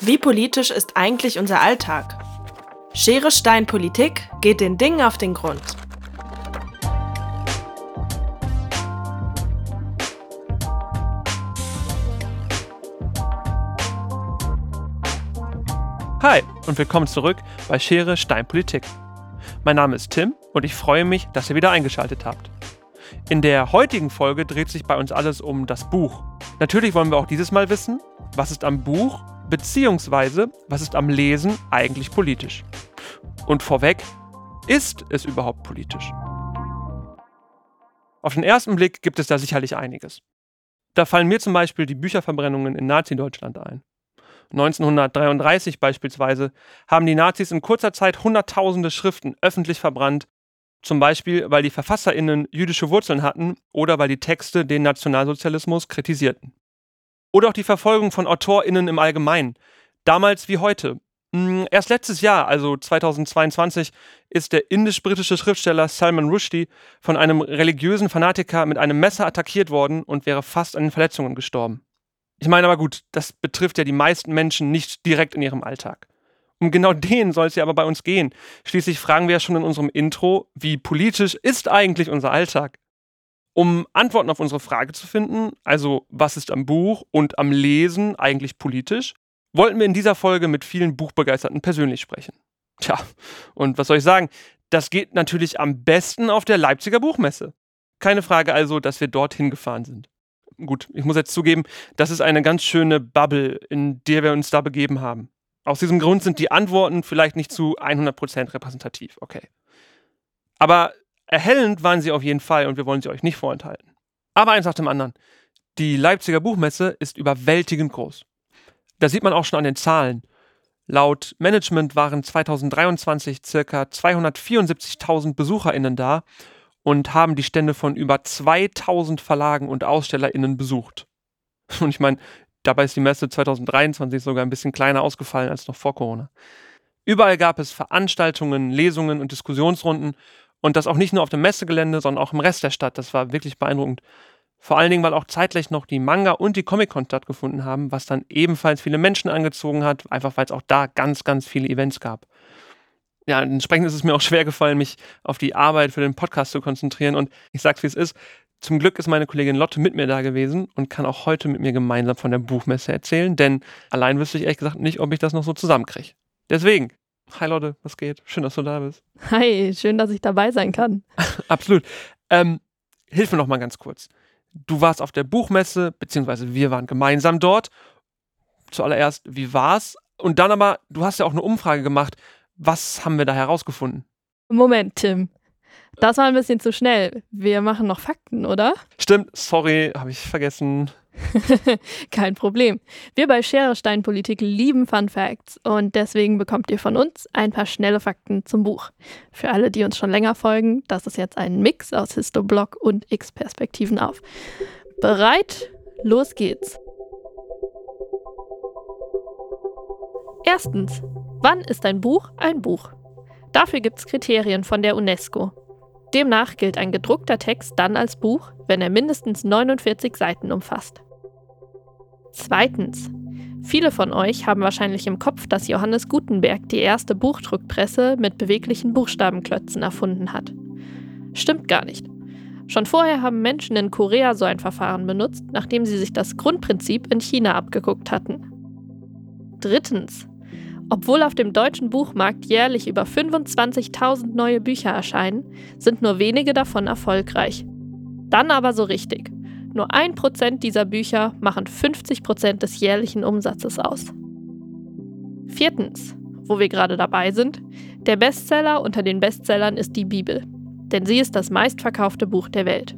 Wie politisch ist eigentlich unser Alltag? Schere Stein Politik geht den Dingen auf den Grund. Hi und willkommen zurück bei Schere Stein Politik. Mein Name ist Tim und ich freue mich, dass ihr wieder eingeschaltet habt. In der heutigen Folge dreht sich bei uns alles um das Buch. Natürlich wollen wir auch dieses Mal wissen, was ist am Buch bzw. was ist am Lesen eigentlich politisch. Und vorweg, ist es überhaupt politisch? Auf den ersten Blick gibt es da sicherlich einiges. Da fallen mir zum Beispiel die Bücherverbrennungen in Nazi-Deutschland ein. 1933 beispielsweise haben die Nazis in kurzer Zeit Hunderttausende Schriften öffentlich verbrannt, zum Beispiel weil die Verfasserinnen jüdische Wurzeln hatten oder weil die Texte den Nationalsozialismus kritisierten. Oder auch die Verfolgung von AutorInnen im Allgemeinen. Damals wie heute. Hm, erst letztes Jahr, also 2022, ist der indisch-britische Schriftsteller Salman Rushdie von einem religiösen Fanatiker mit einem Messer attackiert worden und wäre fast an den Verletzungen gestorben. Ich meine aber gut, das betrifft ja die meisten Menschen nicht direkt in ihrem Alltag. Um genau den soll es ja aber bei uns gehen. Schließlich fragen wir ja schon in unserem Intro, wie politisch ist eigentlich unser Alltag? Um Antworten auf unsere Frage zu finden, also was ist am Buch und am Lesen eigentlich politisch, wollten wir in dieser Folge mit vielen Buchbegeisterten persönlich sprechen. Tja, und was soll ich sagen? Das geht natürlich am besten auf der Leipziger Buchmesse. Keine Frage also, dass wir dorthin gefahren sind. Gut, ich muss jetzt zugeben, das ist eine ganz schöne Bubble, in der wir uns da begeben haben. Aus diesem Grund sind die Antworten vielleicht nicht zu 100% repräsentativ, okay. Aber Erhellend waren sie auf jeden Fall und wir wollen sie euch nicht vorenthalten. Aber eins nach dem anderen. Die Leipziger Buchmesse ist überwältigend groß. Das sieht man auch schon an den Zahlen. Laut Management waren 2023 ca. 274.000 BesucherInnen da und haben die Stände von über 2000 Verlagen und AusstellerInnen besucht. Und ich meine, dabei ist die Messe 2023 sogar ein bisschen kleiner ausgefallen als noch vor Corona. Überall gab es Veranstaltungen, Lesungen und Diskussionsrunden und das auch nicht nur auf dem Messegelände, sondern auch im Rest der Stadt. Das war wirklich beeindruckend. Vor allen Dingen, weil auch zeitgleich noch die Manga und die Comic-Con stattgefunden haben, was dann ebenfalls viele Menschen angezogen hat, einfach weil es auch da ganz, ganz viele Events gab. Ja, entsprechend ist es mir auch schwer gefallen, mich auf die Arbeit für den Podcast zu konzentrieren. Und ich sag's wie es ist. Zum Glück ist meine Kollegin Lotte mit mir da gewesen und kann auch heute mit mir gemeinsam von der Buchmesse erzählen, denn allein wüsste ich ehrlich gesagt nicht, ob ich das noch so zusammenkriege. Deswegen, Hi Leute, was geht? Schön, dass du da bist. Hi, schön, dass ich dabei sein kann. Absolut. Ähm, hilf mir noch mal ganz kurz. Du warst auf der Buchmesse, beziehungsweise wir waren gemeinsam dort. Zuallererst, wie war's? Und dann aber, du hast ja auch eine Umfrage gemacht. Was haben wir da herausgefunden? Moment, Tim. Das war ein bisschen zu schnell. Wir machen noch Fakten, oder? Stimmt, sorry, habe ich vergessen. Kein Problem. Wir bei Schere Stein Politik lieben Fun Facts und deswegen bekommt ihr von uns ein paar schnelle Fakten zum Buch. Für alle, die uns schon länger folgen, das ist jetzt ein Mix aus Histoblock und X-Perspektiven auf. Bereit? Los geht's. Erstens, wann ist ein Buch ein Buch? Dafür gibt es Kriterien von der UNESCO. Demnach gilt ein gedruckter Text dann als Buch, wenn er mindestens 49 Seiten umfasst. Zweitens. Viele von euch haben wahrscheinlich im Kopf, dass Johannes Gutenberg die erste Buchdruckpresse mit beweglichen Buchstabenklötzen erfunden hat. Stimmt gar nicht. Schon vorher haben Menschen in Korea so ein Verfahren benutzt, nachdem sie sich das Grundprinzip in China abgeguckt hatten. Drittens. Obwohl auf dem deutschen Buchmarkt jährlich über 25.000 neue Bücher erscheinen, sind nur wenige davon erfolgreich. Dann aber so richtig. Nur ein Prozent dieser Bücher machen 50 Prozent des jährlichen Umsatzes aus. Viertens, wo wir gerade dabei sind, der Bestseller unter den Bestsellern ist die Bibel, denn sie ist das meistverkaufte Buch der Welt.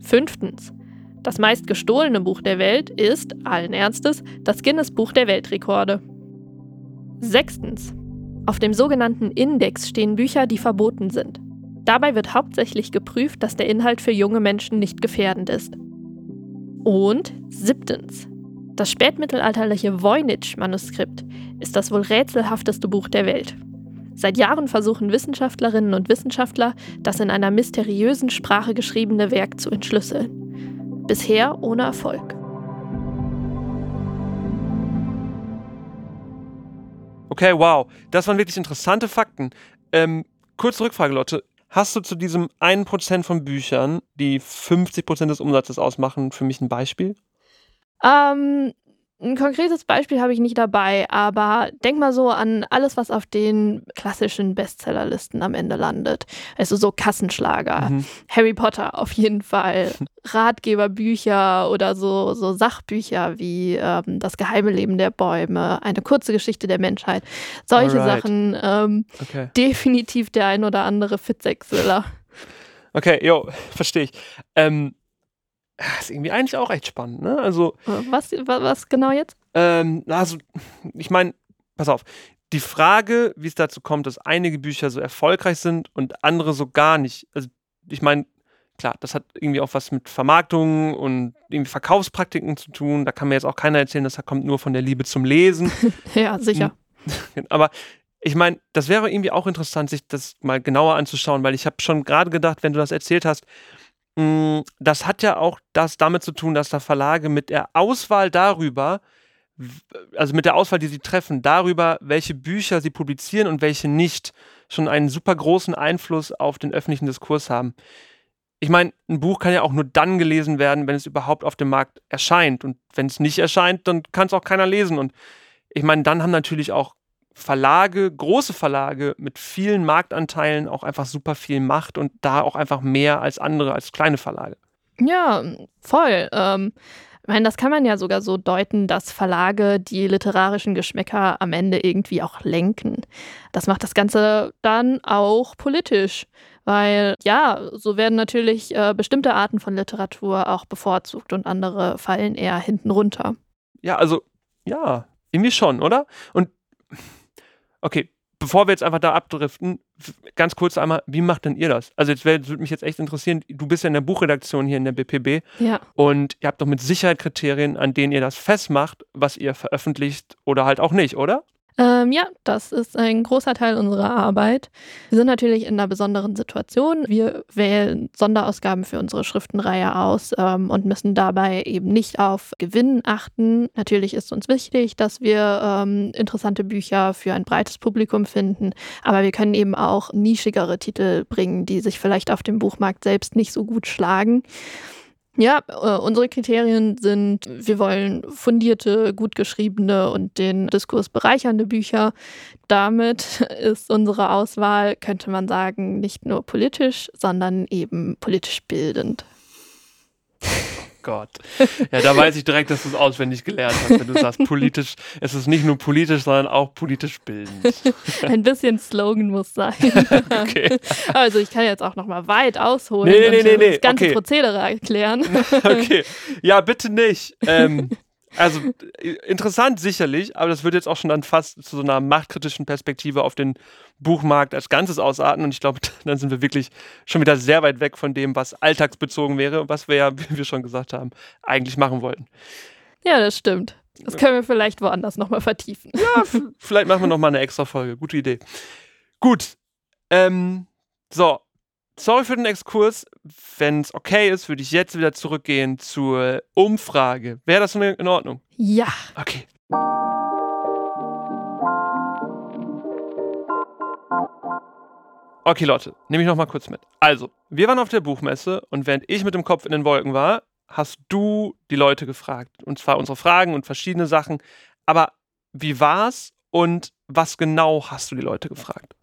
Fünftens, das meistgestohlene Buch der Welt ist, allen Ernstes, das Guinness Buch der Weltrekorde. Sechstens. Auf dem sogenannten Index stehen Bücher, die verboten sind. Dabei wird hauptsächlich geprüft, dass der Inhalt für junge Menschen nicht gefährdend ist. Und siebtens. Das spätmittelalterliche Voynich-Manuskript ist das wohl rätselhafteste Buch der Welt. Seit Jahren versuchen Wissenschaftlerinnen und Wissenschaftler, das in einer mysteriösen Sprache geschriebene Werk zu entschlüsseln. Bisher ohne Erfolg. Okay, wow. Das waren wirklich interessante Fakten. Ähm, kurze Rückfrage, Lotte. Hast du zu diesem 1% von Büchern, die 50% des Umsatzes ausmachen, für mich ein Beispiel? Ähm, ein konkretes Beispiel habe ich nicht dabei, aber denk mal so an alles, was auf den klassischen Bestsellerlisten am Ende landet. Also so Kassenschlager, Mhm. Harry Potter auf jeden Fall, Ratgeberbücher oder so, so Sachbücher wie ähm, Das geheime Leben der Bäume, eine kurze Geschichte der Menschheit. Solche Alright. Sachen, ähm, Okay. definitiv der ein oder andere Fitzek-Thriller. Okay, jo, verstehe ich. Ähm, ist irgendwie eigentlich auch echt spannend, ne? Also, Was, wa- was genau jetzt? ähm, also, ich meine, pass auf. Die Frage, wie es dazu kommt, dass einige Bücher so erfolgreich sind und andere so gar nicht. Also, ich meine, klar, das hat irgendwie auch was mit Vermarktung und irgendwie Verkaufspraktiken zu tun. Da kann mir jetzt auch keiner erzählen, das kommt nur von der Liebe zum Lesen. Ja, sicher. Aber ich meine, das wäre irgendwie auch interessant, sich das mal genauer anzuschauen, weil ich habe schon gerade gedacht, wenn du das erzählt hast, das hat ja auch das damit zu tun, dass da Verlage mit der Auswahl darüber, also mit der Auswahl, die sie treffen, darüber, welche Bücher sie publizieren und welche nicht, schon einen super großen Einfluss auf den öffentlichen Diskurs haben. Ich meine, ein Buch kann ja auch nur dann gelesen werden, wenn es überhaupt auf dem Markt erscheint. Und wenn es nicht erscheint, dann kann es auch keiner lesen. Und ich meine, dann haben natürlich auch Verlage, große Verlage mit vielen Marktanteilen auch einfach super viel Macht und da auch einfach mehr als andere, als kleine Verlage. Ja, voll. Ähm, ich meine, das kann man ja sogar so deuten, dass Verlage die literarischen Geschmäcker am Ende irgendwie auch lenken. Das macht das Ganze dann auch politisch, weil ja, so werden natürlich äh, bestimmte Arten von Literatur auch bevorzugt und andere fallen eher hinten runter. Ja, also, ja, irgendwie schon, oder? Und okay, bevor wir jetzt einfach da abdriften, ganz kurz einmal, wie macht denn ihr das? Also jetzt würde mich jetzt echt interessieren, du bist ja in der Buchredaktion hier in der BPB Ja. und ihr habt doch mit Sicherheit Kriterien, an denen ihr das festmacht, was ihr veröffentlicht oder halt auch nicht, oder? Ähm, ja, das ist ein großer Teil unserer Arbeit. Wir sind natürlich in einer besonderen Situation. Wir wählen Sonderausgaben für unsere Schriftenreihe aus ähm, und müssen dabei eben nicht auf Gewinn achten. Natürlich ist uns wichtig, dass wir ähm, interessante Bücher für ein breites Publikum finden, aber wir können eben auch nischigere Titel bringen, die sich vielleicht auf dem Buchmarkt selbst nicht so gut schlagen. Ja, äh, unsere Kriterien sind, wir wollen fundierte, gut geschriebene und den Diskurs bereichernde Bücher. Damit ist unsere Auswahl, könnte man sagen, nicht nur politisch, sondern eben politisch bildend. Gott. Ja, da weiß ich direkt, dass du es auswendig gelernt hast, wenn du sagst, politisch, es ist nicht nur politisch, sondern auch politisch bildend. Ein bisschen Slogan muss sein. Okay. Also ich kann jetzt auch noch mal weit ausholen Nee, nee, und nee, nee, das ganze okay. Prozedere erklären. Okay. Ja, bitte nicht. Ähm, also äh, interessant sicherlich, aber das würde jetzt auch schon dann fast zu so einer machtkritischen Perspektive auf den Buchmarkt als Ganzes ausarten. Und ich glaube, dann sind wir wirklich schon wieder sehr weit weg von dem, was alltagsbezogen wäre, was wir ja, wie wir schon gesagt haben, eigentlich machen wollten. Ja, das stimmt. Das können wir vielleicht woanders noch mal vertiefen. Ja, vielleicht machen wir noch mal eine extra Folge. Gute Idee. Gut. Ähm, so. Sorry für den Exkurs. Wenn es okay ist, würde ich jetzt wieder zurückgehen zur Umfrage. Wäre das in Ordnung? Ja. Okay. Okay, Leute, nehme ich noch mal kurz mit. Also, wir waren auf der Buchmesse und während ich mit dem Kopf in den Wolken war, hast du die Leute gefragt. Und zwar unsere Fragen und verschiedene Sachen. Aber wie war's und was genau hast du die Leute gefragt?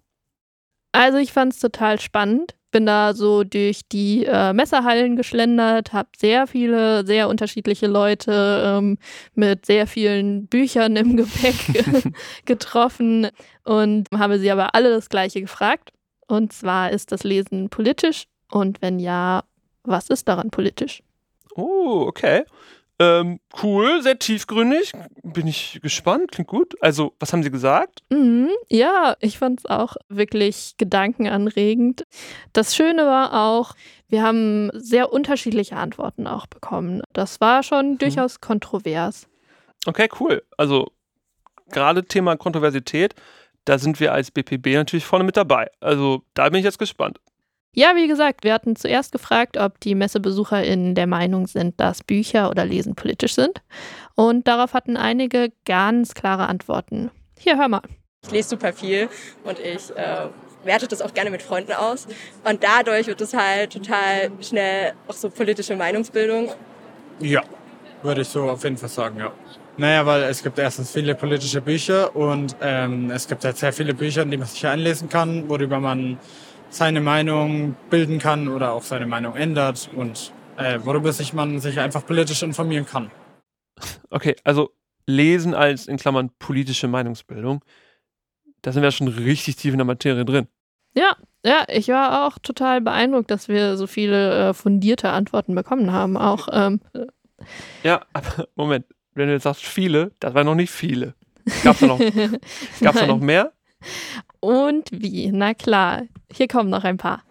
Also ich fand es total spannend. Bin da so durch die äh, Messerhallen geschlendert, habe sehr viele, sehr unterschiedliche Leute ähm, mit sehr vielen Büchern im Gepäck getroffen und habe sie aber alle das gleiche gefragt. Und zwar ist das Lesen politisch und wenn ja, was ist daran politisch? Oh, okay. Ähm, cool, sehr tiefgründig. Bin ich gespannt, klingt gut. Also, was haben sie gesagt? Mhm, ja, ich fand es auch wirklich gedankenanregend. Das Schöne war auch, wir haben sehr unterschiedliche Antworten auch bekommen. Das war schon durchaus kontrovers. Okay, cool. Also, gerade Thema Kontroversität, da sind wir als BPB natürlich vorne mit dabei. Also, da bin ich jetzt gespannt. Ja, wie gesagt, wir hatten zuerst gefragt, ob die MessebesucherInnen der Meinung sind, dass Bücher oder Lesen politisch sind. Und darauf hatten einige ganz klare Antworten. Hier, hör mal. Ich lese super viel und ich äh, werte das auch gerne mit Freunden aus. Und dadurch wird es halt total schnell auch so politische Meinungsbildung. Ja, würde ich so auf jeden Fall sagen, ja. Naja, weil es gibt erstens viele politische Bücher und ähm, es gibt halt sehr viele Bücher, in die man sich einlesen kann, worüber man seine Meinung bilden kann oder auch seine Meinung ändert und äh, worüber sich man sich einfach politisch informieren kann. Okay, also lesen als in Klammern politische Meinungsbildung da sind wir schon richtig tief in der Materie drin. Ja, ja, ich war auch total beeindruckt, dass wir so viele äh, fundierte Antworten bekommen haben. Auch. Ähm, ja, aber Moment, wenn du jetzt sagst viele, das waren noch nicht viele. Gab's da noch, gab's da noch mehr? Und wie? Na klar, hier kommen noch ein paar.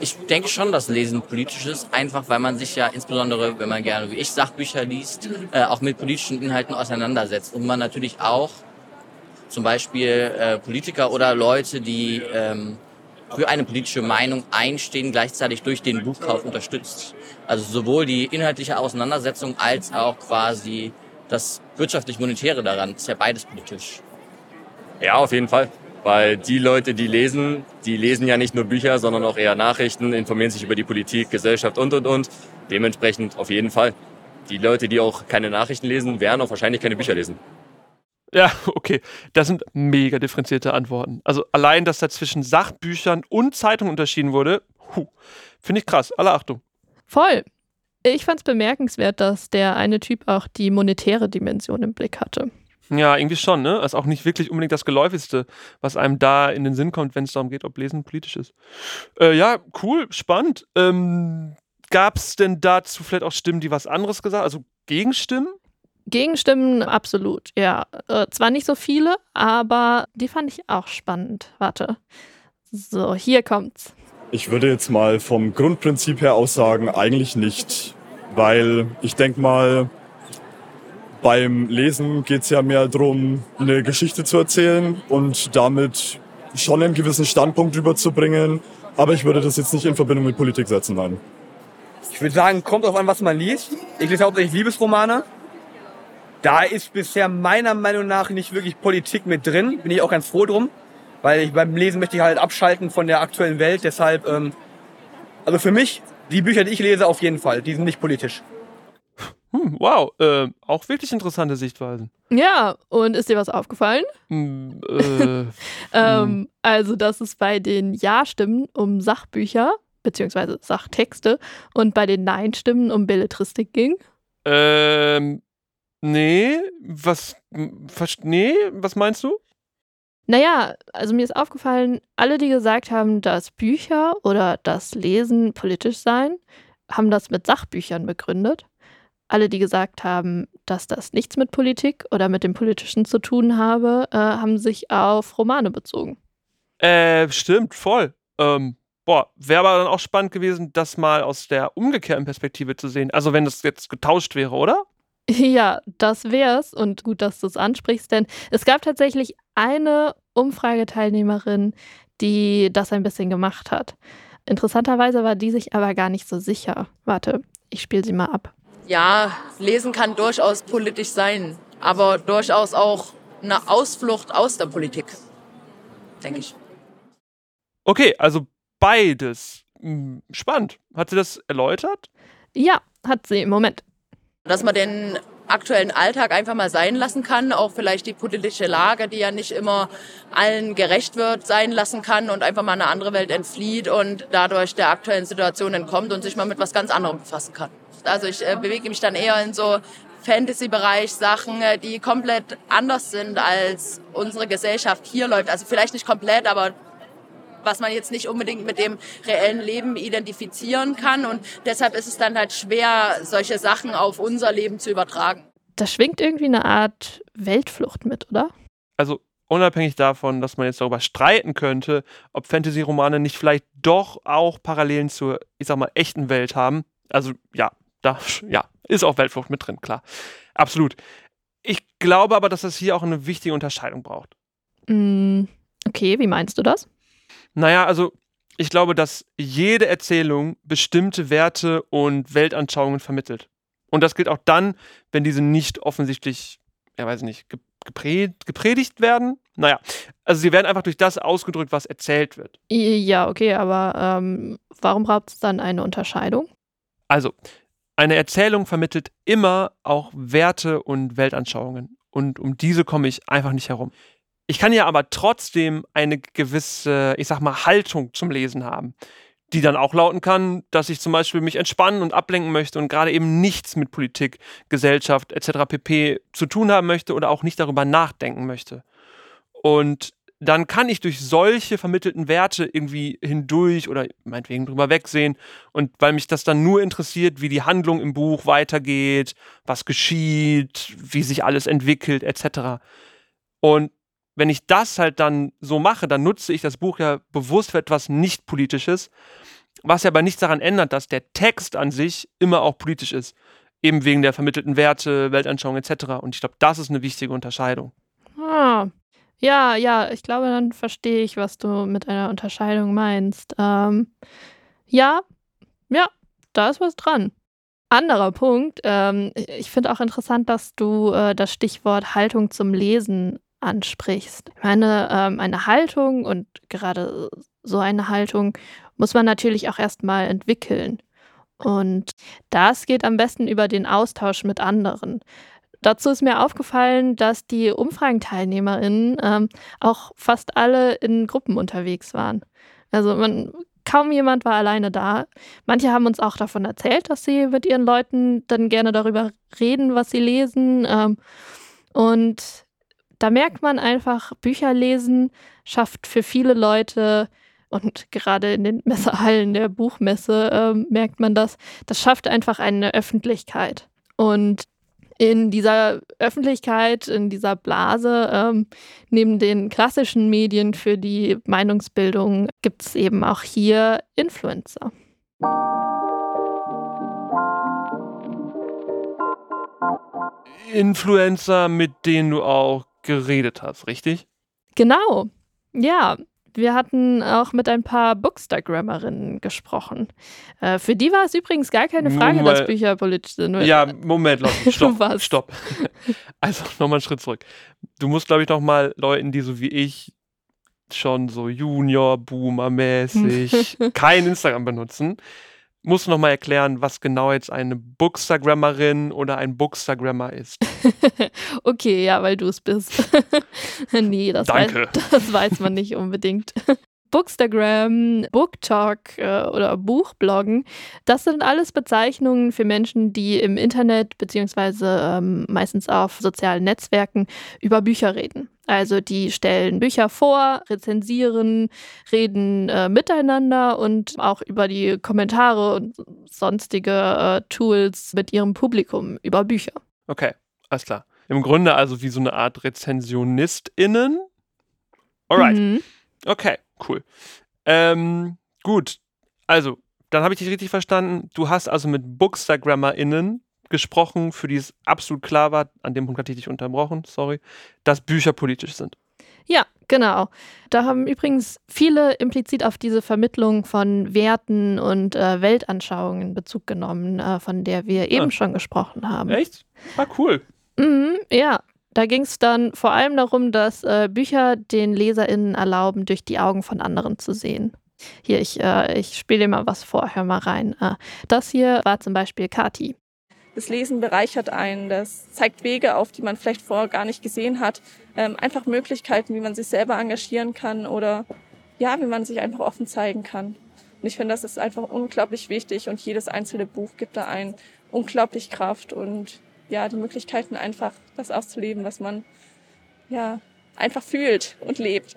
Ich denke schon, dass Lesen politisch ist, einfach weil man sich ja insbesondere, wenn man gerne wie ich Sachbücher liest, äh, auch mit politischen Inhalten auseinandersetzt und man natürlich auch zum Beispiel äh, Politiker oder Leute, die ähm, für eine politische Meinung einstehen, gleichzeitig durch den Buchkauf unterstützt. Also sowohl die inhaltliche Auseinandersetzung als auch quasi das wirtschaftlich-monetäre daran. ist ja beides politisch. Ja, auf jeden Fall. Weil die Leute, die lesen, die lesen ja nicht nur Bücher, sondern auch eher Nachrichten, informieren sich über die Politik, Gesellschaft und, und, und. Dementsprechend auf jeden Fall. Die Leute, die auch keine Nachrichten lesen, werden auch wahrscheinlich keine Bücher lesen. Ja, okay. Das sind mega differenzierte Antworten. Also allein, dass da zwischen Sachbüchern und Zeitungen unterschieden wurde, finde ich krass. Alle Achtung. Voll. Ich fand es bemerkenswert, dass der eine Typ auch die monetäre Dimension im Blick hatte. Ja, irgendwie schon, ne? Das ist auch nicht wirklich unbedingt das Geläufigste, was einem da in den Sinn kommt, wenn es darum geht, ob Lesen politisch ist. Äh, ja, cool, spannend. Ähm, Gab es denn dazu vielleicht auch Stimmen, die was anderes gesagt haben? Also Gegenstimmen? Gegenstimmen, absolut, ja. Äh, zwar nicht so viele, aber die fand ich auch spannend. Warte. So, hier kommt's. Ich würde jetzt mal vom Grundprinzip her aussagen, eigentlich nicht. Weil ich denke mal, beim Lesen geht es ja mehr darum, eine Geschichte zu erzählen und damit schon einen gewissen Standpunkt überzubringen. Aber ich würde das jetzt nicht in Verbindung mit Politik setzen, nein. Ich würde sagen, kommt auf an, was man liest. Ich lese hauptsächlich Liebesromane. Da ist bisher meiner Meinung nach nicht wirklich Politik mit drin. Bin ich auch ganz froh drum. Weil ich beim Lesen möchte ich halt abschalten von der aktuellen Welt. Deshalb, ähm, also für mich, die Bücher, die ich lese, auf jeden Fall. Die sind nicht politisch. Hm, wow, äh, auch wirklich interessante Sichtweisen. Ja, und ist dir was aufgefallen? Hm, äh, ähm, hm. Also, dass es bei den Ja-Stimmen um Sachbücher bzw. Sachtexte und bei den Nein-Stimmen um Belletristik ging. Ähm, Nee, was, was, nee, was meinst du? Naja, also mir ist aufgefallen, alle, die gesagt haben, dass Bücher oder das Lesen politisch seien, haben das mit Sachbüchern begründet. Alle, die gesagt haben, dass das nichts mit Politik oder mit dem Politischen zu tun habe, äh, haben sich auf Romane bezogen. Äh, stimmt, voll. Ähm, boah, wäre aber dann auch spannend gewesen, das mal aus der umgekehrten Perspektive zu sehen. Also wenn das jetzt getauscht wäre, oder? Ja, das wär's und gut, dass du es ansprichst, denn es gab tatsächlich eine Umfrageteilnehmerin, die das ein bisschen gemacht hat. Interessanterweise war die sich aber gar nicht so sicher. Warte, ich spiele sie mal ab. Ja, lesen kann durchaus politisch sein, aber durchaus auch eine Ausflucht aus der Politik, denke ich. Okay, also beides. Hm, spannend. Hat sie das erläutert? Ja, hat sie im Moment. Dass man den aktuellen Alltag einfach mal sein lassen kann, auch vielleicht die politische Lage, die ja nicht immer allen gerecht wird, sein lassen kann und einfach mal eine andere Welt entflieht und dadurch der aktuellen Situation entkommt und sich mal mit was ganz anderem befassen kann. Also ich äh, bewege mich dann eher in so Fantasy-Bereich Sachen, äh, die komplett anders sind als unsere Gesellschaft hier läuft. Also vielleicht nicht komplett, aber was man jetzt nicht unbedingt mit dem reellen Leben identifizieren kann. Und deshalb ist es dann halt schwer, solche Sachen auf unser Leben zu übertragen. Da schwingt irgendwie eine Art Weltflucht mit, oder? Also unabhängig davon, dass man jetzt darüber streiten könnte, ob Fantasy-Romane nicht vielleicht doch auch Parallelen zur, ich sag mal, echten Welt haben. Also ja, da ja, ist auch Weltflucht mit drin, klar. Absolut. Ich glaube aber, dass das hier auch eine wichtige Unterscheidung braucht. Mm, okay, wie meinst du das? Naja, also ich glaube, dass jede Erzählung bestimmte Werte und Weltanschauungen vermittelt. Und das gilt auch dann, wenn diese nicht offensichtlich, ja weiß nicht, gepredigt werden. Naja, also sie werden einfach durch das ausgedrückt, was erzählt wird. Ja, okay, aber ähm, warum braucht es dann eine Unterscheidung? Also, eine Erzählung vermittelt immer auch Werte und Weltanschauungen. Und um diese komme ich einfach nicht herum. Ich kann ja aber trotzdem eine gewisse, ich sag mal, Haltung zum Lesen haben, die dann auch lauten kann, dass ich zum Beispiel mich entspannen und ablenken möchte und gerade eben nichts mit Politik, Gesellschaft etc. pp. zu tun haben möchte oder auch nicht darüber nachdenken möchte. Und dann kann ich durch solche vermittelten Werte irgendwie hindurch oder meinetwegen drüber wegsehen. Und weil mich das dann nur interessiert, wie die Handlung im Buch weitergeht, was geschieht, wie sich alles entwickelt, etc. Und wenn ich das halt dann so mache, dann nutze ich das Buch ja bewusst für etwas nicht politisches, was ja aber nichts daran ändert, dass der Text an sich immer auch politisch ist. Eben wegen der vermittelten Werte, Weltanschauung etc. Und ich glaube, das ist eine wichtige Unterscheidung. Ah, ja, ja, ich glaube, dann verstehe ich, was du mit einer Unterscheidung meinst. Ähm, ja, ja, da ist was dran. Anderer Punkt, ähm, ich finde auch interessant, dass du äh, das Stichwort Haltung zum Lesen ansprichst. Ich meine, ähm, eine Haltung und gerade so eine Haltung muss man natürlich auch erstmal entwickeln. Und das geht am besten über den Austausch mit anderen. Dazu ist mir aufgefallen, dass die Umfragenteilnehmerinnen ähm, auch fast alle in Gruppen unterwegs waren. Also man, kaum jemand war alleine da. Manche haben uns auch davon erzählt, dass sie mit ihren Leuten dann gerne darüber reden, was sie lesen. Ähm, und da merkt man einfach, Bücher lesen schafft für viele Leute und gerade in den Messehallen der Buchmesse äh, merkt man das, das schafft einfach eine Öffentlichkeit. Und in dieser Öffentlichkeit, in dieser Blase, ähm, neben den klassischen Medien für die Meinungsbildung, gibt es eben auch hier Influencer. Influencer, mit denen du auch geredet hast, richtig? Genau. Ja, wir hatten auch mit ein paar Bookstagrammerinnen gesprochen. Äh, für die war es übrigens gar keine Frage, Moment. dass Bücher politisch sind. Ja, Moment, Leute, stopp, Was? stopp. Also nochmal einen Schritt zurück. Du musst, glaube ich, noch mal Leuten, die so wie ich schon so Junior-Boomer-mäßig kein Instagram benutzen, musst du noch mal erklären, was genau jetzt eine Bookstagrammerin oder ein Bookstagrammer ist. okay, ja, weil du es bist. nee, das Danke. Weiß, das weiß man nicht unbedingt. Bookstagram, Booktalk äh, oder Buchbloggen, das sind alles Bezeichnungen für Menschen, die im Internet beziehungsweise ähm, meistens auf sozialen Netzwerken über Bücher reden. Also die stellen Bücher vor, rezensieren, reden äh, miteinander und auch über die Kommentare und sonstige äh, Tools mit ihrem Publikum über Bücher. Okay, alles klar. Im Grunde also wie so eine Art RezensionistInnen. Alright. Mhm. Okay, cool. Ähm, gut, also, dann habe ich dich richtig verstanden. Du hast also mit BookstagrammerInnen gesprochen, für die es absolut klar war, an dem Punkt hatte ich dich unterbrochen, sorry, dass Bücher politisch sind. Ja, genau. Da haben übrigens viele implizit auf diese Vermittlung von Werten und äh, Weltanschauungen Bezug genommen, äh, von der wir eben Ah. schon gesprochen haben. Echt? Ah, cool. Mhm, ja, da ging es dann vor allem darum, dass äh, Bücher den LeserInnen erlauben, durch die Augen von anderen zu sehen. Hier, ich, äh, ich spiele dir mal was vor, hör mal rein. Äh, das hier war zum Beispiel Kati. Das Lesen bereichert einen, das zeigt Wege auf, die man vielleicht vorher gar nicht gesehen hat. Ähm, einfach Möglichkeiten, wie man sich selber engagieren kann oder ja, wie man sich einfach offen zeigen kann. Und ich finde, das ist einfach unglaublich wichtig und jedes einzelne Buch gibt da einen unglaublich Kraft und ja, die Möglichkeiten einfach das auszuleben, was man ja einfach fühlt und lebt.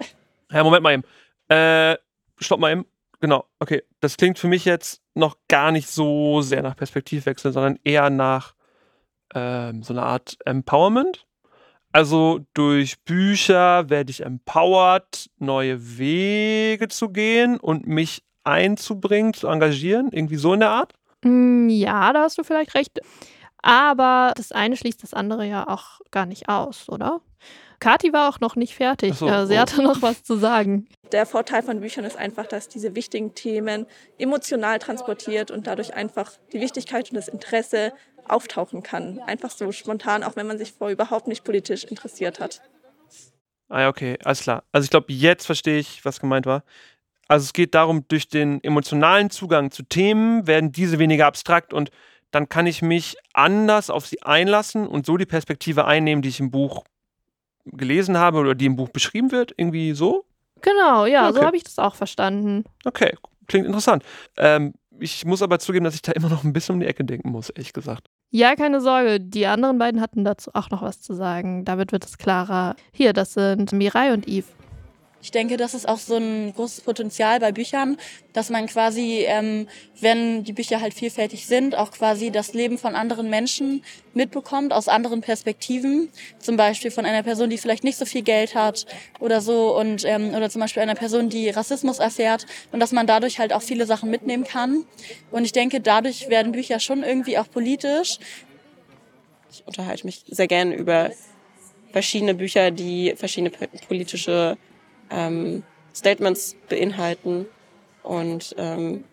Ja, Moment mal eben. Äh, stopp mal eben. Genau, okay. Das klingt für mich jetzt noch gar nicht so sehr nach Perspektivwechsel, sondern eher nach ähm, so einer Art Empowerment. Also durch Bücher werde ich empowered, neue Wege zu gehen und mich einzubringen, zu engagieren, irgendwie so in der Art. Mm, Ja, da hast du vielleicht recht. Aber das eine schließt das andere ja auch gar nicht aus, oder? Kati war auch noch nicht fertig. So, Äh, Sie oh. hatte noch was zu sagen. Der Vorteil von Büchern ist einfach, dass diese wichtigen Themen emotional transportiert und dadurch einfach die Wichtigkeit und das Interesse auftauchen kann. Einfach so spontan, auch wenn man sich vorher überhaupt nicht politisch interessiert hat. Ah ja, okay, alles klar. Also ich glaube, jetzt verstehe ich, was gemeint war. Also es geht darum, durch den emotionalen Zugang zu Themen werden diese weniger abstrakt und dann kann ich mich anders auf sie einlassen und so die Perspektive einnehmen, die ich im Buch gelesen habe oder die im Buch beschrieben wird. Irgendwie so? Genau, ja, Okay. so habe ich das auch verstanden. Okay, klingt interessant. Ähm, ich muss aber zugeben, dass ich da immer noch ein bisschen um die Ecke denken muss, ehrlich gesagt. Ja, keine Sorge, die anderen beiden hatten dazu auch noch was zu sagen. Damit wird es klarer. Hier, das sind Mirai und Eve. Ich denke, das ist auch so ein großes Potenzial bei Büchern, dass man quasi, ähm, wenn die Bücher halt vielfältig sind, auch quasi das Leben von anderen Menschen mitbekommt, aus anderen Perspektiven. Zum Beispiel von einer Person, die vielleicht nicht so viel Geld hat oder so, und, ähm, oder zum Beispiel einer Person, die Rassismus erfährt und dass man dadurch halt auch viele Sachen mitnehmen kann. Und ich denke, dadurch werden Bücher schon irgendwie auch politisch. Ich unterhalte mich sehr gern über verschiedene Bücher, die verschiedene po- politische ähm, Statements beinhalten und ähm,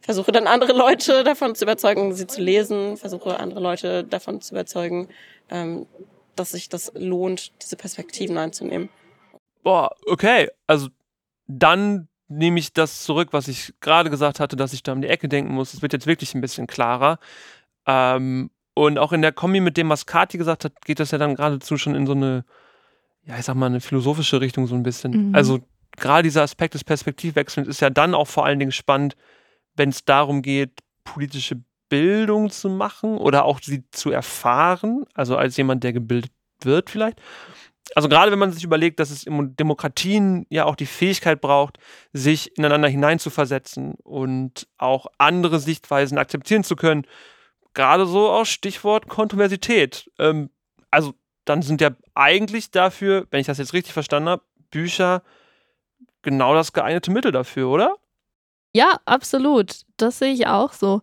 versuche dann andere Leute davon zu überzeugen, sie zu lesen, versuche andere Leute davon zu überzeugen, ähm, dass sich das lohnt, diese Perspektiven einzunehmen. Boah, okay. Also dann nehme ich das zurück, was ich gerade gesagt hatte, dass ich da um die Ecke denken muss. Es wird jetzt wirklich ein bisschen klarer. Ähm, und auch in der Kombi mit dem, was Kati gesagt hat, geht das ja dann geradezu schon in so eine, ja, ich sag mal, eine philosophische Richtung so ein bisschen. Mhm. Also gerade dieser Aspekt des Perspektivwechselns ist ja dann auch vor allen Dingen spannend, wenn es darum geht, politische Bildung zu machen oder auch sie zu erfahren, also als jemand, der gebildet wird vielleicht. Also gerade wenn man sich überlegt, dass es in Demokratien ja auch die Fähigkeit braucht, sich ineinander hineinzuversetzen und auch andere Sichtweisen akzeptieren zu können. Gerade so auch Stichwort Kontroversität. Ähm, also dann sind ja eigentlich dafür, wenn ich das jetzt richtig verstanden habe, Bücher genau das geeignete Mittel dafür, oder? Ja, absolut. Das sehe ich auch so.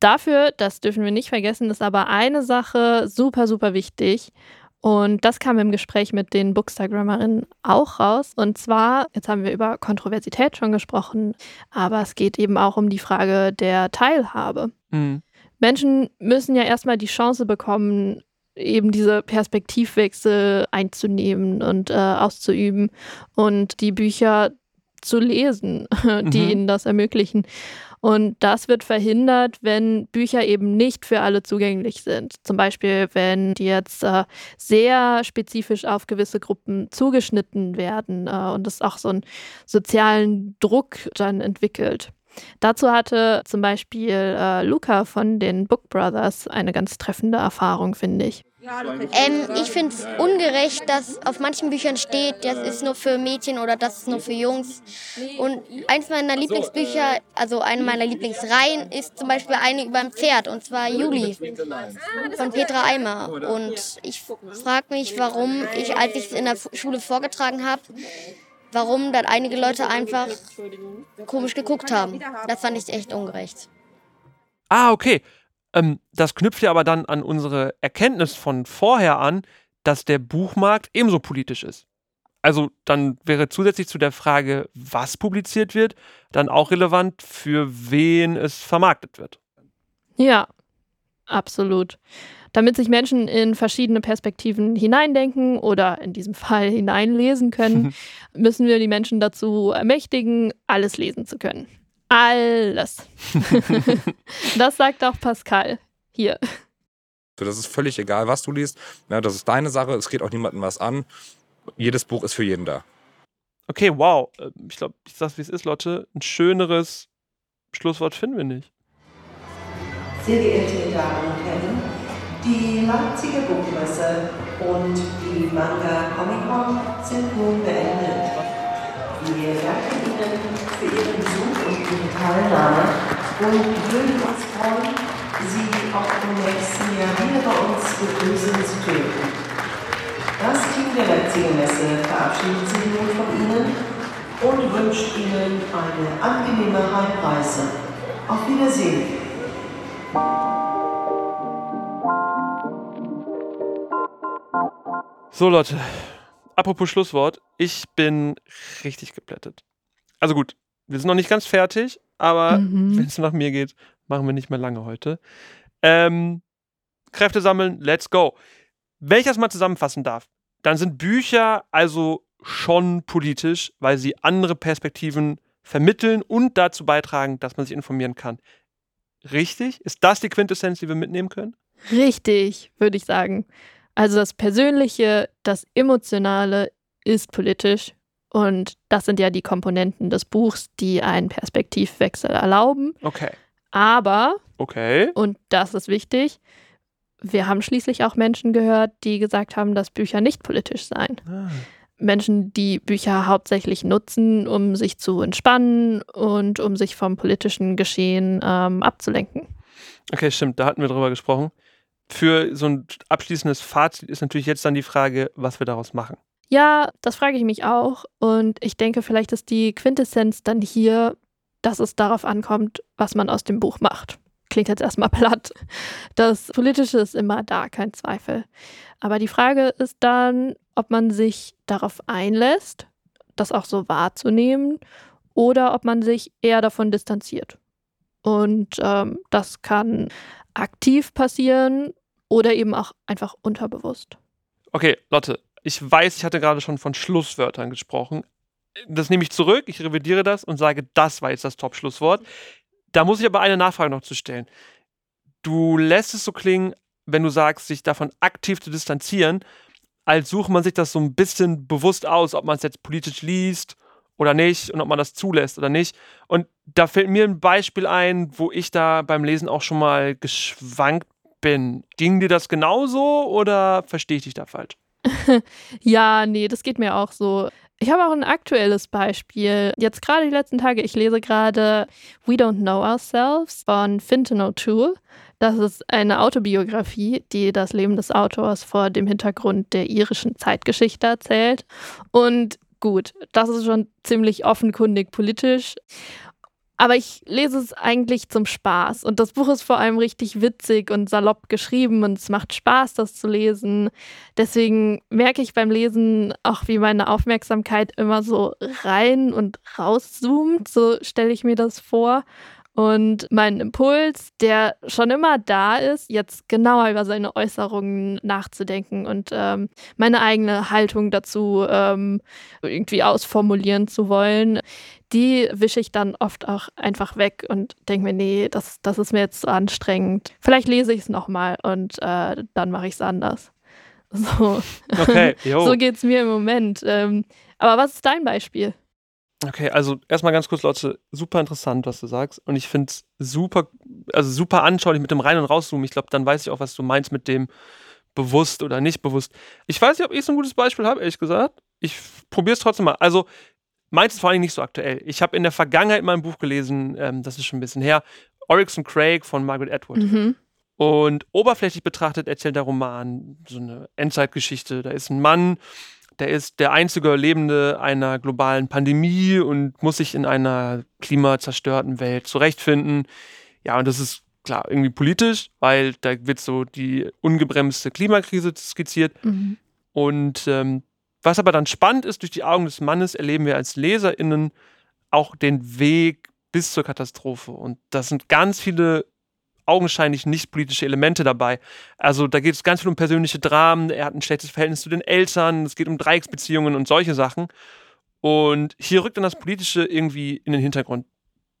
Dafür, das dürfen wir nicht vergessen, ist aber eine Sache super, super wichtig. Und das kam im Gespräch mit den Bookstagrammerinnen auch raus. Und zwar, jetzt haben wir über Kontroversität schon gesprochen, aber es geht eben auch um die Frage der Teilhabe. Mhm. Menschen müssen ja erstmal die Chance bekommen, eben diese Perspektivwechsel einzunehmen und äh, auszuüben und die Bücher zu lesen, die Mhm. ihnen das ermöglichen. Und das wird verhindert, wenn Bücher eben nicht für alle zugänglich sind. Zum Beispiel, wenn die jetzt äh, sehr spezifisch auf gewisse Gruppen zugeschnitten werden äh, und es auch so einen sozialen Druck dann entwickelt. Dazu hatte zum Beispiel äh, Luca von den Book Brothers eine ganz treffende Erfahrung, finde ich. Ähm, ich finde es ungerecht, dass auf manchen Büchern steht, das ist nur für Mädchen oder das ist nur für Jungs. Und eins meiner Lieblingsbücher, also eine meiner Lieblingsreihen, ist zum Beispiel eine über ein Pferd, und zwar Juli von Petra Eimer. Und ich frage mich, warum ich, als ich es in der Schule vorgetragen habe, warum dann einige Leute einfach komisch geguckt haben. Das fand ich echt ungerecht. Ah, okay. Ähm, das knüpft ja aber dann an unsere Erkenntnis von vorher an, dass der Buchmarkt ebenso politisch ist. Also dann wäre zusätzlich zu der Frage, was publiziert wird, dann auch relevant, für wen es vermarktet wird. Ja, absolut. Damit sich Menschen in verschiedene Perspektiven hineindenken oder in diesem Fall hineinlesen können, müssen wir die Menschen dazu ermächtigen, alles lesen zu können. Alles. das sagt auch Pascal hier. So, das ist völlig egal, was du liest. Ja, das ist deine Sache, es geht auch niemandem was an. Jedes Buch ist für jeden da. Okay, wow. Äh, Ich glaube, ich sag's wie es ist, Lotte. Ein schöneres Schlusswort finden wir nicht. Sehr geehrte Damen und Herren, die Leipziger Buchmesse und die Manga Comic Con sind nun beendet. Wir danken Ihnen für Ihren Besuch und Ihre Teilnahme und würden uns freuen, Sie auch im nächsten Jahr wieder bei uns begrüßen zu dürfen. Das Team der Leipziger Messe verabschiedet sich nun von Ihnen und wünscht Ihnen eine angenehme Heimreise. Auf Wiedersehen. So, Leute. Apropos Schlusswort. Ich bin richtig geplättet. Also gut, wir sind noch nicht ganz fertig, aber Mhm. wenn es nach mir geht, machen wir nicht mehr lange heute. Ähm, Kräfte sammeln, let's go. Wenn ich das mal zusammenfassen darf, dann sind Bücher also schon politisch, weil sie andere Perspektiven vermitteln und dazu beitragen, dass man sich informieren kann. Richtig? Ist das die Quintessenz, die wir mitnehmen können? Richtig, würde ich sagen. Also das Persönliche, das Emotionale ist politisch und das sind ja die Komponenten des Buchs, die einen Perspektivwechsel erlauben. Okay. Aber, Okay. und das ist wichtig, wir haben schließlich auch Menschen gehört, die gesagt haben, dass Bücher nicht politisch seien. Ah. Menschen, die Bücher hauptsächlich nutzen, um sich zu entspannen und um sich vom politischen Geschehen ähm, abzulenken. Okay, stimmt, da hatten wir drüber gesprochen. Für so ein abschließendes Fazit ist natürlich jetzt dann die Frage, was wir daraus machen. Ja, das frage ich mich auch. Und ich denke, vielleicht ist die Quintessenz dann hier, dass es darauf ankommt, was man aus dem Buch macht. Klingt jetzt erstmal platt. Das Politische ist immer da, kein Zweifel. Aber die Frage ist dann, ob man sich darauf einlässt, das auch so wahrzunehmen, oder ob man sich eher davon distanziert. Und ähm, das kann aktiv passieren oder eben auch einfach unterbewusst. Okay, Lotte, ich weiß, ich hatte gerade schon von Schlusswörtern gesprochen. Das nehme ich zurück, ich revidiere das und sage, das war jetzt das Top-Schlusswort. Da muss ich aber eine Nachfrage noch zu stellen. Du lässt es so klingen, wenn du sagst, sich davon aktiv zu distanzieren, als sucht man sich das so ein bisschen bewusst aus, ob man es jetzt politisch liest oder nicht und ob man das zulässt oder nicht. Und da fällt mir ein Beispiel ein, wo ich da beim Lesen auch schon mal geschwankt bin. Ging dir das genauso oder verstehe ich dich da falsch? ja, nee, das geht mir auch so. Ich habe auch ein aktuelles Beispiel. Jetzt gerade die letzten Tage, ich lese gerade We Don't Know Ourselves von Fintan O'Toole. Das ist eine Autobiografie, die das Leben des Autors vor dem Hintergrund der irischen Zeitgeschichte erzählt. Und gut, das ist schon ziemlich offenkundig politisch. Aber ich lese es eigentlich zum Spaß. Und das Buch ist vor allem richtig witzig und salopp geschrieben und es macht Spaß, das zu lesen. Deswegen merke ich beim Lesen auch, wie meine Aufmerksamkeit immer so rein und rauszoomt. So stelle ich mir das vor. Und mein Impuls, der schon immer da ist, jetzt genauer über seine Äußerungen nachzudenken und ähm, meine eigene Haltung dazu ähm, irgendwie ausformulieren zu wollen, die wische ich dann oft auch einfach weg und denke mir, nee, das, das ist mir jetzt zu anstrengend. Vielleicht lese ich es nochmal und äh, dann mache ich es anders. So, Okay, so geht es mir im Moment. Ähm, aber was ist dein Beispiel? Okay, also erstmal ganz kurz, Leute, super interessant, was du sagst. Und ich finde es super, also super anschaulich mit dem Rein- und Rauszoomen. Ich glaube, dann weiß ich auch, was du meinst mit dem bewusst oder nicht bewusst. Ich weiß nicht, ob ich so ein gutes Beispiel habe, ehrlich gesagt. Ich probiere es trotzdem mal. Also, meins ist vor allem nicht so aktuell. Ich habe in der Vergangenheit mal ein Buch gelesen, ähm, das ist schon ein bisschen her, Oryx und Craig von Margaret Atwood. Mhm. Und oberflächlich betrachtet erzählt der Roman so eine Endzeitgeschichte. Da ist ein Mann, der ist der einzige Überlebende einer globalen Pandemie und muss sich in einer klimazerstörten Welt zurechtfinden. Ja, und das ist klar irgendwie politisch, weil da wird so die ungebremste Klimakrise skizziert. Mhm. Und ähm, was aber dann spannend ist, durch die Augen des Mannes erleben wir als LeserInnen auch den Weg bis zur Katastrophe. Und das sind ganz viele augenscheinlich nicht politische Elemente dabei. Also da geht es ganz viel um persönliche Dramen, er hat ein schlechtes Verhältnis zu den Eltern, es geht um Dreiecksbeziehungen und solche Sachen. Und hier rückt dann das Politische irgendwie in den Hintergrund.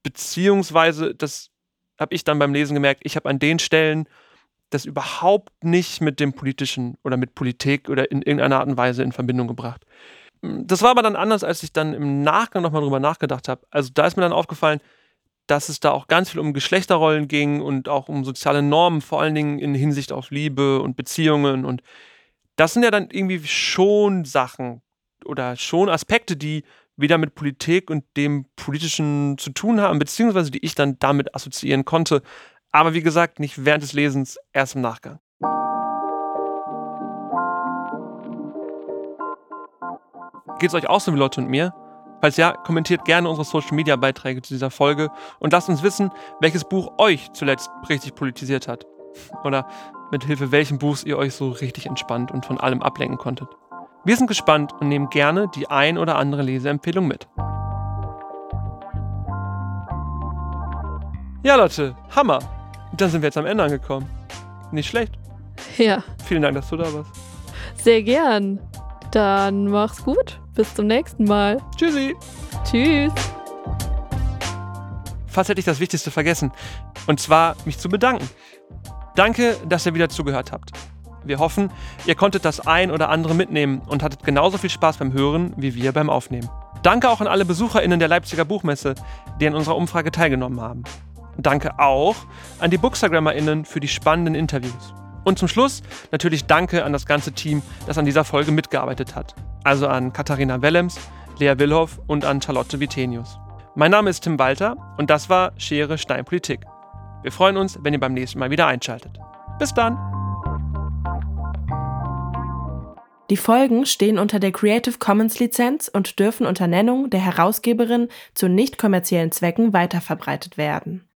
Beziehungsweise, das habe ich dann beim Lesen gemerkt, ich habe an den Stellen das überhaupt nicht mit dem Politischen oder mit Politik oder in irgendeiner Art und Weise in Verbindung gebracht. Das war aber dann anders, als ich dann im Nachgang nochmal drüber nachgedacht habe. Also da ist mir dann aufgefallen, dass es da auch ganz viel um Geschlechterrollen ging und auch um soziale Normen, vor allen Dingen in Hinsicht auf Liebe und Beziehungen. Und das sind ja dann irgendwie schon Sachen oder schon Aspekte, die wieder mit Politik und dem Politischen zu tun haben, beziehungsweise die ich dann damit assoziieren konnte. Aber wie gesagt, nicht während des Lesens, erst im Nachgang. Geht es euch auch so wie Leute und mir? Falls ja, kommentiert gerne unsere Social Media Beiträge zu dieser Folge und lasst uns wissen, welches Buch euch zuletzt richtig politisiert hat. Oder mit Hilfe welchen Buchs ihr euch so richtig entspannt und von allem ablenken konntet. Wir sind gespannt und nehmen gerne die ein oder andere Leseempfehlung mit. Ja, Leute, Hammer. Dann sind wir jetzt am Ende angekommen. Nicht schlecht. Ja, Vielen Dank, dass du da warst. sehr gern. Dann mach's gut. Bis zum nächsten Mal. Tschüssi. Tschüss. Fast hätte ich das Wichtigste vergessen. Und zwar mich zu bedanken. Danke, dass ihr wieder zugehört habt. Wir hoffen, ihr konntet das ein oder andere mitnehmen und hattet genauso viel Spaß beim Hören wie wir beim Aufnehmen. Danke auch an alle BesucherInnen der Leipziger Buchmesse, die an unserer Umfrage teilgenommen haben. Danke auch an die BookstagrammerInnen für die spannenden Interviews. Und zum Schluss natürlich Danke an das ganze Team, das an dieser Folge mitgearbeitet hat. Also an Katharina Wellems, Lea Willhoff und an Charlotte Vitenius. Mein Name ist Tim Walter und das war Schere Stein Politik. Wir freuen uns, wenn ihr beim nächsten Mal wieder einschaltet. Bis dann! Die Folgen stehen unter der Creative Commons Lizenz und dürfen unter Nennung der Herausgeberin zu nicht kommerziellen Zwecken weiterverbreitet werden.